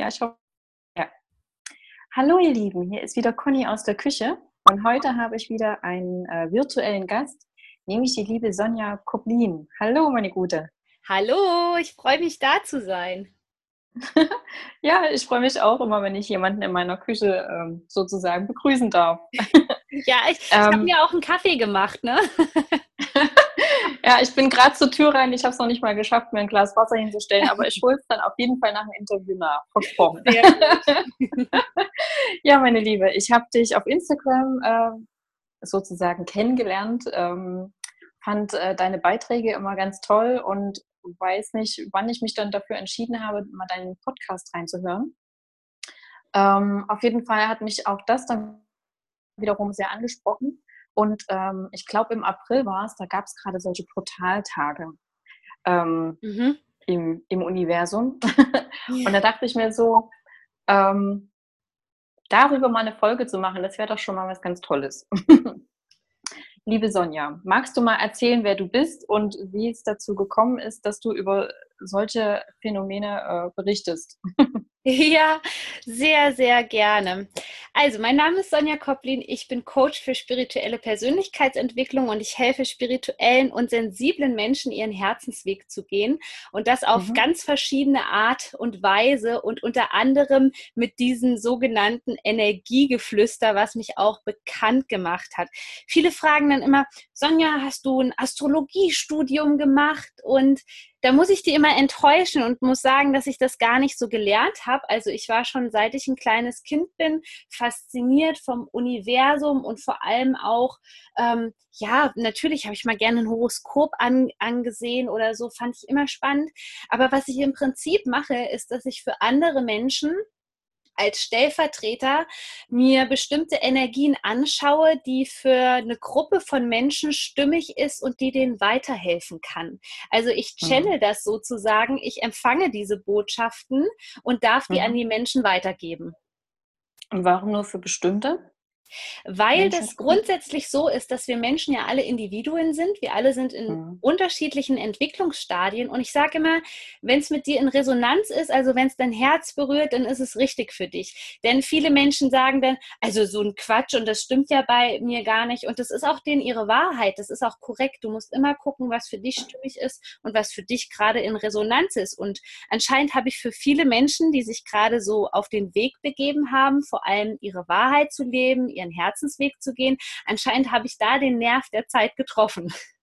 Ja, ich hoffe. Ja. Hallo ihr Lieben, hier ist wieder Conny aus der Küche und heute habe ich wieder einen äh, virtuellen Gast, nämlich die liebe Sonja Koblin. Hallo meine Gute. Hallo, ich freue mich da zu sein. ja, ich freue mich auch immer, wenn ich jemanden in meiner Küche ähm, sozusagen begrüßen darf. ja, ich, ich ähm, habe mir auch einen Kaffee gemacht, ne? Ja, ich bin gerade zur Tür rein. Ich habe es noch nicht mal geschafft, mir ein Glas Wasser hinzustellen, aber ich hole es dann auf jeden Fall nach dem Interview nach. Versprochen. ja, meine Liebe, ich habe dich auf Instagram äh, sozusagen kennengelernt, ähm, fand äh, deine Beiträge immer ganz toll und weiß nicht, wann ich mich dann dafür entschieden habe, mal deinen Podcast reinzuhören. Ähm, auf jeden Fall hat mich auch das dann wiederum sehr angesprochen und ähm, ich glaube, im April war es, da gab es gerade solche Portaltage ähm, mhm. im, im Universum. und da dachte ich mir so, ähm, darüber mal eine Folge zu machen, das wäre doch schon mal was ganz Tolles. Liebe Sonja, magst du mal erzählen, wer du bist und wie es dazu gekommen ist, dass du über solche Phänomene äh, berichtest? Ja, sehr, sehr gerne. Also, mein Name ist Sonja Koplin. Ich bin Coach für spirituelle Persönlichkeitsentwicklung und ich helfe spirituellen und sensiblen Menschen, ihren Herzensweg zu gehen. Und das auf mhm. ganz verschiedene Art und Weise und unter anderem mit diesem sogenannten Energiegeflüster, was mich auch bekannt gemacht hat. Viele fragen dann immer, Sonja, hast du ein Astrologiestudium gemacht? Und da muss ich die immer enttäuschen und muss sagen, dass ich das gar nicht so gelernt habe. Also ich war schon seit ich ein kleines Kind bin fasziniert vom Universum und vor allem auch, ähm, ja, natürlich habe ich mal gerne ein Horoskop an, angesehen oder so, fand ich immer spannend. Aber was ich im Prinzip mache, ist, dass ich für andere Menschen als Stellvertreter mir bestimmte Energien anschaue, die für eine Gruppe von Menschen stimmig ist und die denen weiterhelfen kann. Also ich mhm. channel mhm. das sozusagen, ich empfange diese Botschaften und darf die mhm. an die Menschen weitergeben. Und warum nur für bestimmte? Weil das grundsätzlich so ist, dass wir Menschen ja alle Individuen sind. Wir alle sind in mhm. unterschiedlichen Entwicklungsstadien. Und ich sage immer, wenn es mit dir in Resonanz ist, also wenn es dein Herz berührt, dann ist es richtig für dich. Denn viele Menschen sagen dann, also so ein Quatsch und das stimmt ja bei mir gar nicht. Und das ist auch denen ihre Wahrheit. Das ist auch korrekt. Du musst immer gucken, was für dich stimmig ist und was für dich gerade in Resonanz ist. Und anscheinend habe ich für viele Menschen, die sich gerade so auf den Weg begeben haben, vor allem ihre Wahrheit zu leben, ihren Herzensweg zu gehen. Anscheinend habe ich da den Nerv der Zeit getroffen.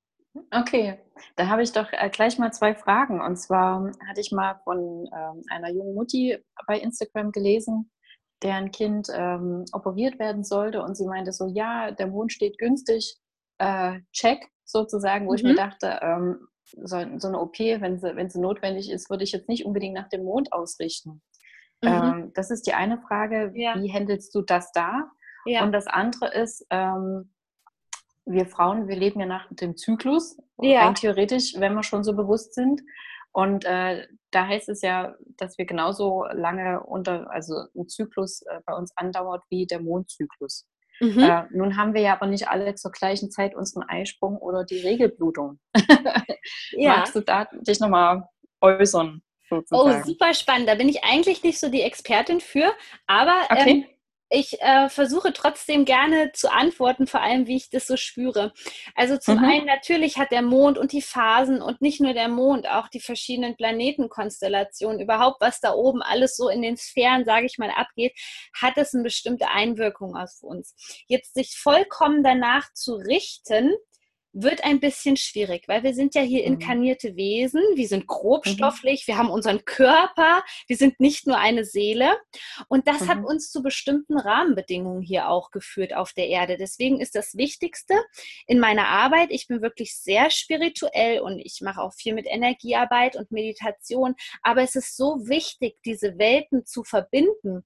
Okay, da habe ich doch äh, gleich mal zwei Fragen. Und zwar hatte ich mal von ähm, einer jungen Mutti bei Instagram gelesen, deren Kind ähm, operiert werden sollte. Und sie meinte so, ja, der Mond steht günstig, äh, check sozusagen, wo mhm. ich mir mhm. dachte, ähm, so, so, eine OP, wenn sie, wenn sie notwendig ist, würde ich jetzt nicht unbedingt nach dem Mond ausrichten. Mhm. Ähm, das ist die eine Frage. Ja. Wie handelst du das da? Ja. Und das andere ist, ähm, wir Frauen, wir leben ja nach dem Zyklus, ja. rein theoretisch, wenn wir schon so bewusst sind. Und äh, da heißt es ja, dass wir genauso lange unter, also ein Zyklus äh, bei uns andauert wie der Mondzyklus. Mhm. Äh, nun haben wir ja aber nicht alle zur gleichen Zeit unseren Eisprung oder die Regelblutung. ja. Magst du da dich nochmal äußern? Sozusagen? Oh, super spannend. Da bin ich eigentlich nicht so die Expertin für, aber okay. ähm, ich äh, versuche trotzdem gerne zu antworten, vor allem wie ich das so spüre. Also zum mhm. einen natürlich hat der Mond und die Phasen und nicht nur der Mond, auch die verschiedenen Planetenkonstellationen, überhaupt was da oben alles so in den Sphären, sage ich mal, abgeht, hat es eine bestimmte Einwirkung auf uns. Jetzt sich vollkommen danach zu richten, wird ein bisschen schwierig, weil wir sind ja hier mhm. inkarnierte Wesen, wir sind grobstofflich, mhm. wir haben unseren Körper, wir sind nicht nur eine Seele und das mhm. hat uns zu bestimmten Rahmenbedingungen hier auch geführt auf der Erde. Deswegen ist das Wichtigste in meiner Arbeit, ich bin wirklich sehr spirituell und ich mache auch viel mit Energiearbeit und Meditation, aber es ist so wichtig, diese Welten zu verbinden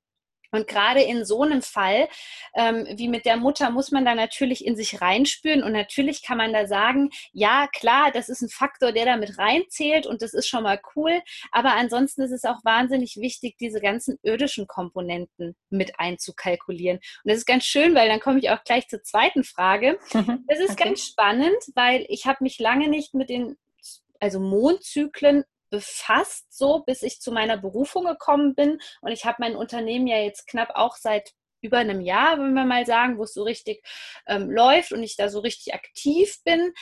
und gerade in so einem Fall ähm, wie mit der Mutter muss man da natürlich in sich reinspüren und natürlich kann man da sagen, ja klar, das ist ein Faktor, der da mit reinzählt und das ist schon mal cool, aber ansonsten ist es auch wahnsinnig wichtig, diese ganzen irdischen Komponenten mit einzukalkulieren. Und das ist ganz schön, weil dann komme ich auch gleich zur zweiten Frage. Das ist okay. ganz spannend, weil ich habe mich lange nicht mit den also Mondzyklen befasst, so bis ich zu meiner Berufung gekommen bin. Und ich habe mein Unternehmen ja jetzt knapp auch seit über einem Jahr, wenn wir mal sagen, wo es so richtig ähm, läuft und ich da so richtig aktiv bin.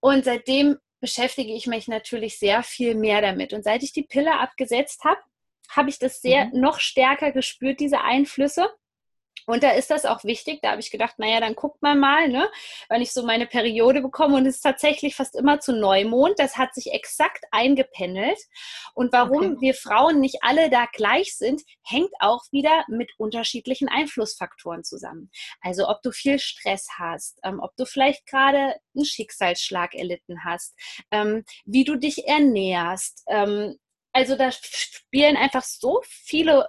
Und seitdem beschäftige ich mich natürlich sehr viel mehr damit. Und seit ich die Pille abgesetzt habe, habe ich das sehr mhm. noch stärker gespürt, diese Einflüsse. Und da ist das auch wichtig. Da habe ich gedacht, naja, dann guckt man mal, ne, wenn ich so meine Periode bekomme. Und es ist tatsächlich fast immer zu Neumond. Das hat sich exakt eingependelt. Und warum okay. wir Frauen nicht alle da gleich sind, hängt auch wieder mit unterschiedlichen Einflussfaktoren zusammen. Also ob du viel Stress hast, ähm, ob du vielleicht gerade einen Schicksalsschlag erlitten hast, ähm, wie du dich ernährst. Ähm, also da spielen einfach so viele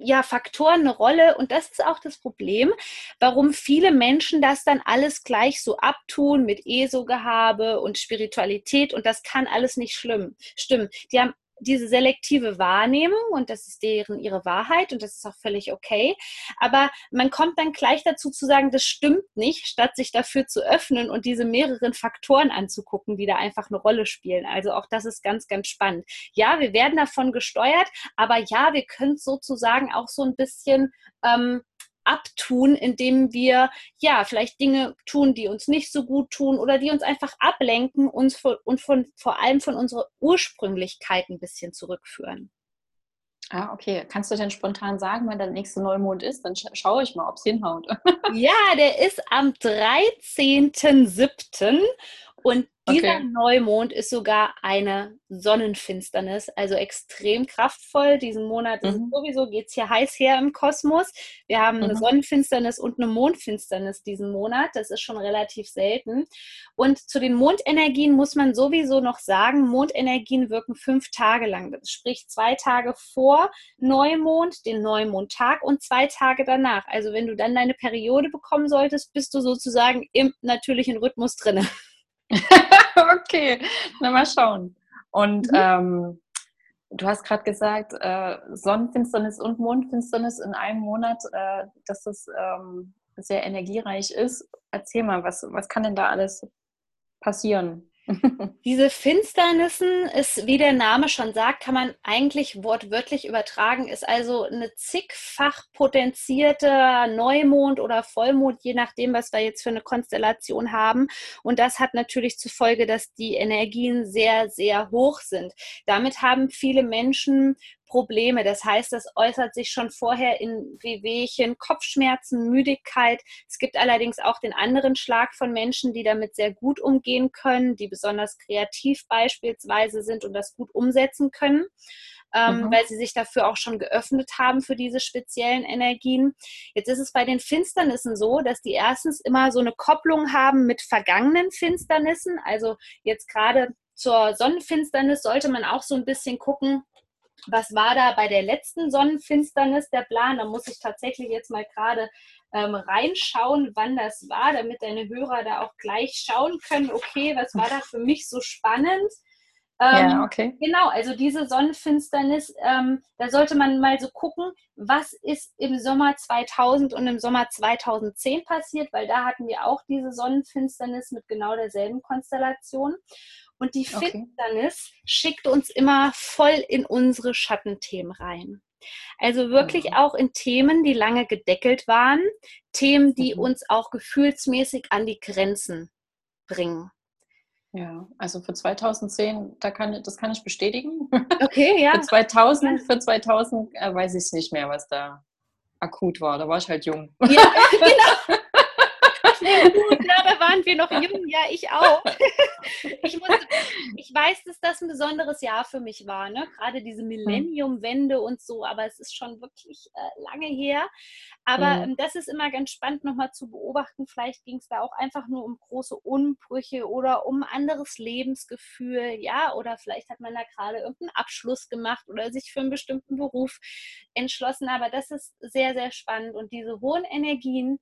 ja, Faktoren eine Rolle und das ist auch das Problem, warum viele Menschen das dann alles gleich so abtun mit ESO-Gehabe und Spiritualität und das kann alles nicht schlimm, stimmen. Die haben diese selektive Wahrnehmung und das ist deren ihre Wahrheit und das ist auch völlig okay. Aber man kommt dann gleich dazu zu sagen, das stimmt nicht, statt sich dafür zu öffnen und diese mehreren Faktoren anzugucken, die da einfach eine Rolle spielen. Also auch das ist ganz, ganz spannend. Ja, wir werden davon gesteuert, aber ja, wir können sozusagen auch so ein bisschen ähm, abtun, indem wir ja vielleicht Dinge tun, die uns nicht so gut tun oder die uns einfach ablenken uns von, und von, vor allem von unserer Ursprünglichkeit ein bisschen zurückführen. Ah, okay. Kannst du denn spontan sagen, wann der nächste Neumond ist? Dann scha schaue ich mal, ob es hinhaut. ja, der ist am 13.07. Und dieser okay. Neumond ist sogar eine Sonnenfinsternis, also extrem kraftvoll. Diesen Monat mhm. sowieso geht es hier heiß her im Kosmos. Wir haben mhm. eine Sonnenfinsternis und eine Mondfinsternis diesen Monat. Das ist schon relativ selten. Und zu den Mondenergien muss man sowieso noch sagen, Mondenergien wirken fünf Tage lang. Das sprich zwei Tage vor Neumond, den Neumondtag und zwei Tage danach. Also wenn du dann deine Periode bekommen solltest, bist du sozusagen im natürlichen Rhythmus drinne. okay, na mal schauen. Und mhm. ähm, du hast gerade gesagt, äh, Sonnenfinsternis und Mondfinsternis in einem Monat, äh, dass das ähm, sehr energiereich ist. Erzähl mal, was, was kann denn da alles passieren? Diese Finsternissen ist, wie der Name schon sagt, kann man eigentlich wortwörtlich übertragen, ist also eine zigfach potenzierte Neumond oder Vollmond, je nachdem, was wir jetzt für eine Konstellation haben. Und das hat natürlich zur Folge, dass die Energien sehr, sehr hoch sind. Damit haben viele Menschen Probleme. Das heißt, das äußert sich schon vorher in Wehwehchen, Kopfschmerzen, Müdigkeit. Es gibt allerdings auch den anderen Schlag von Menschen, die damit sehr gut umgehen können, die besonders kreativ beispielsweise sind und das gut umsetzen können. Ähm, mhm. weil sie sich dafür auch schon geöffnet haben für diese speziellen Energien. Jetzt ist es bei den Finsternissen so, dass die erstens immer so eine Kopplung haben mit vergangenen Finsternissen. Also jetzt gerade zur Sonnenfinsternis sollte man auch so ein bisschen gucken, was war da bei der letzten Sonnenfinsternis der Plan? Da muss ich tatsächlich jetzt mal gerade ähm, reinschauen, wann das war, damit deine Hörer da auch gleich schauen können, okay, was war da für mich so spannend? Ähm, ja, okay. Genau, also diese Sonnenfinsternis, ähm, da sollte man mal so gucken, was ist im Sommer 2000 und im Sommer 2010 passiert, weil da hatten wir auch diese Sonnenfinsternis mit genau derselben Konstellation. Und die okay. Finsternis schickt uns immer voll in unsere Schattenthemen rein. Also wirklich mhm. auch in Themen, die lange gedeckelt waren, Themen, die mhm. uns auch gefühlsmäßig an die Grenzen bringen. Ja, also für 2010, da kann, das kann ich bestätigen. Okay, ja. für 2000, für 2000 äh, weiß ich nicht mehr, was da akut war. Da war ich halt jung. Ja, genau gut, da waren wir noch jung, ja, ich auch. Ich, musste, ich weiß, dass das ein besonderes Jahr für mich war, ne? gerade diese hm. Millennium-Wende und so, aber es ist schon wirklich äh, lange her. Aber mhm. ähm, das ist immer ganz spannend nochmal zu beobachten. Vielleicht ging es da auch einfach nur um große Umbrüche oder um anderes Lebensgefühl, ja, oder vielleicht hat man da gerade irgendeinen Abschluss gemacht oder sich für einen bestimmten Beruf entschlossen. Aber das ist sehr, sehr spannend und diese hohen Energien,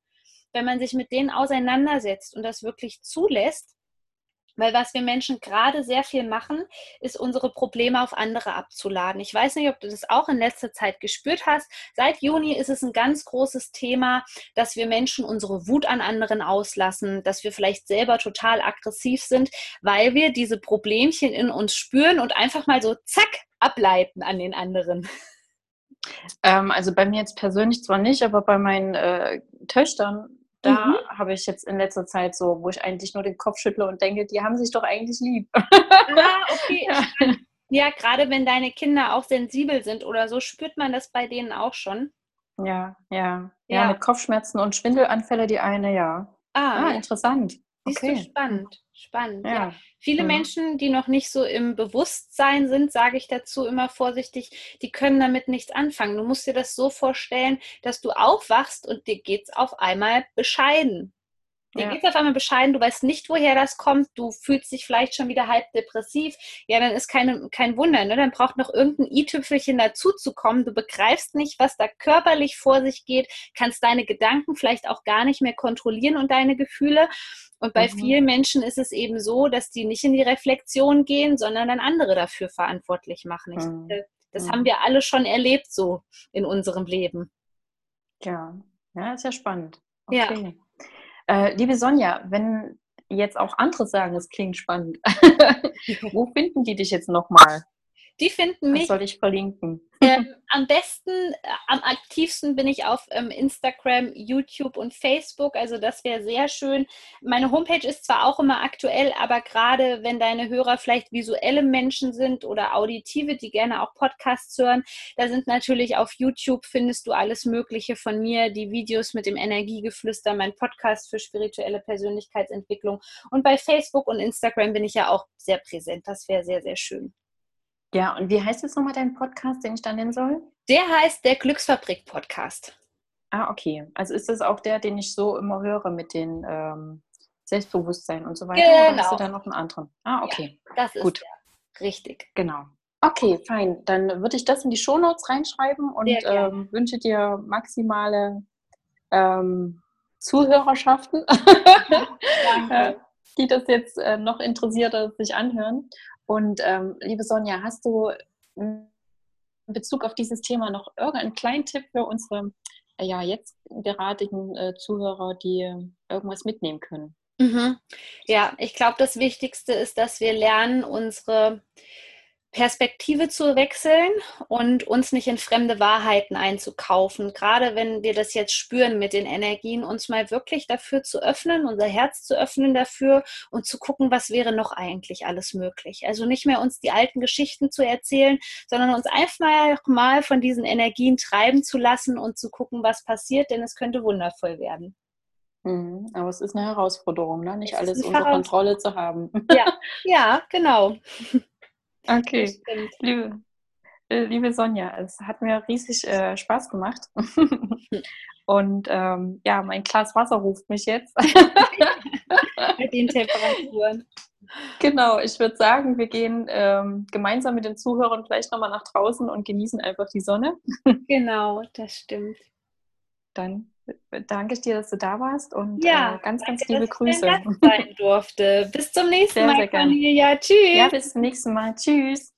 wenn man sich mit denen auseinandersetzt und das wirklich zulässt, Weil was wir Menschen gerade sehr viel machen, ist unsere Probleme auf andere abzuladen. Ich weiß nicht, ob du das auch in letzter Zeit gespürt hast. Seit Juni ist es ein ganz großes Thema, dass wir Menschen unsere Wut an anderen auslassen, dass wir vielleicht selber total aggressiv sind, weil wir diese Problemchen in uns spüren und einfach mal so zack ableiten an den anderen. Ähm, also bei mir jetzt persönlich zwar nicht, aber bei meinen äh, Töchtern da mhm. habe ich jetzt in letzter Zeit so, wo ich eigentlich nur den Kopf schüttle und denke, die haben sich doch eigentlich lieb. Ah, okay. Ja. ja, gerade wenn deine Kinder auch sensibel sind oder so, spürt man das bei denen auch schon. Ja, ja. Ja, ja mit Kopfschmerzen und Schwindelanfälle die eine, ja. Ah, ah interessant. Siehst okay. du, spannend. Spannend. Ja. ja. Viele mhm. Menschen, die noch nicht so im Bewusstsein sind, sage ich dazu immer vorsichtig, die können damit nichts anfangen. Du musst dir das so vorstellen, dass du aufwachst und dir geht es auf einmal bescheiden. Dir ja. geht es auf einmal bescheiden, du weißt nicht, woher das kommt, du fühlst dich vielleicht schon wieder halb depressiv. Ja, dann ist keine, kein Wunder, ne? dann braucht noch irgendein i-Tüpfelchen dazu zu kommen. Du begreifst nicht, was da körperlich vor sich geht, kannst deine Gedanken vielleicht auch gar nicht mehr kontrollieren und deine Gefühle. Und bei mhm. vielen Menschen ist es eben so, dass die nicht in die Reflexion gehen, sondern dann andere dafür verantwortlich machen. Ich, mhm. Das mhm. haben wir alle schon erlebt so in unserem Leben. Ja, ja, ist ja spannend. Okay. Ja. Äh, liebe Sonja, wenn jetzt auch andere sagen, es klingt spannend, wo finden die dich jetzt nochmal? Die finden mich. Was soll ich verlinken? Ähm, am besten, äh, am aktivsten bin ich auf ähm, Instagram, YouTube und Facebook. Also das wäre sehr schön. Meine Homepage ist zwar auch immer aktuell, aber gerade wenn deine Hörer vielleicht visuelle Menschen sind oder auditive, die gerne auch Podcasts hören, da sind natürlich auf YouTube findest du alles Mögliche von mir, die Videos mit dem Energiegeflüster, mein Podcast für spirituelle Persönlichkeitsentwicklung. Und bei Facebook und Instagram bin ich ja auch sehr präsent. Das wäre sehr, sehr schön. Ja, und wie heißt jetzt nochmal dein Podcast, den ich dann nennen soll? Der heißt der Glücksfabrik-Podcast. Ah, okay. Also ist das auch der, den ich so immer höre mit den ähm, Selbstbewusstsein und so weiter? Genau. Oder hast du da noch einen anderen? Ah, okay. Ja, das ist Gut. Der. richtig. Genau. Okay, fein. Dann würde ich das in die Shownotes reinschreiben und ähm, wünsche dir maximale ähm, Zuhörerschaften, die das jetzt äh, noch interessierter sich anhören. Und ähm, liebe Sonja, hast du in Bezug auf dieses Thema noch irgendeinen kleinen Tipp für unsere ja, jetzt derartigen äh, Zuhörer, die irgendwas mitnehmen können? Mhm. Ja, ich glaube, das Wichtigste ist, dass wir lernen, unsere Perspektive zu wechseln und uns nicht in fremde Wahrheiten einzukaufen. Gerade wenn wir das jetzt spüren mit den Energien, uns mal wirklich dafür zu öffnen, unser Herz zu öffnen dafür und zu gucken, was wäre noch eigentlich alles möglich. Also nicht mehr uns die alten Geschichten zu erzählen, sondern uns einfach mal von diesen Energien treiben zu lassen und zu gucken, was passiert, denn es könnte wundervoll werden. Mhm, aber es ist eine Herausforderung, ne? nicht alles unter Kontrolle zu haben. Ja, ja genau. Okay, liebe, äh, liebe Sonja, es hat mir riesig äh, Spaß gemacht. Und ähm, ja, mein Glas Wasser ruft mich jetzt. mit den Temperaturen. Genau, ich würde sagen, wir gehen ähm, gemeinsam mit den Zuhörern vielleicht nochmal nach draußen und genießen einfach die Sonne. genau, das stimmt. Dann danke ich dir, dass du da warst und ja, äh, ganz, danke, ganz liebe Grüße. Ich sein durfte. Bis zum nächsten sehr, Mal, sehr Cornelia. Tschüss. Ja, bis zum nächsten Mal. Tschüss.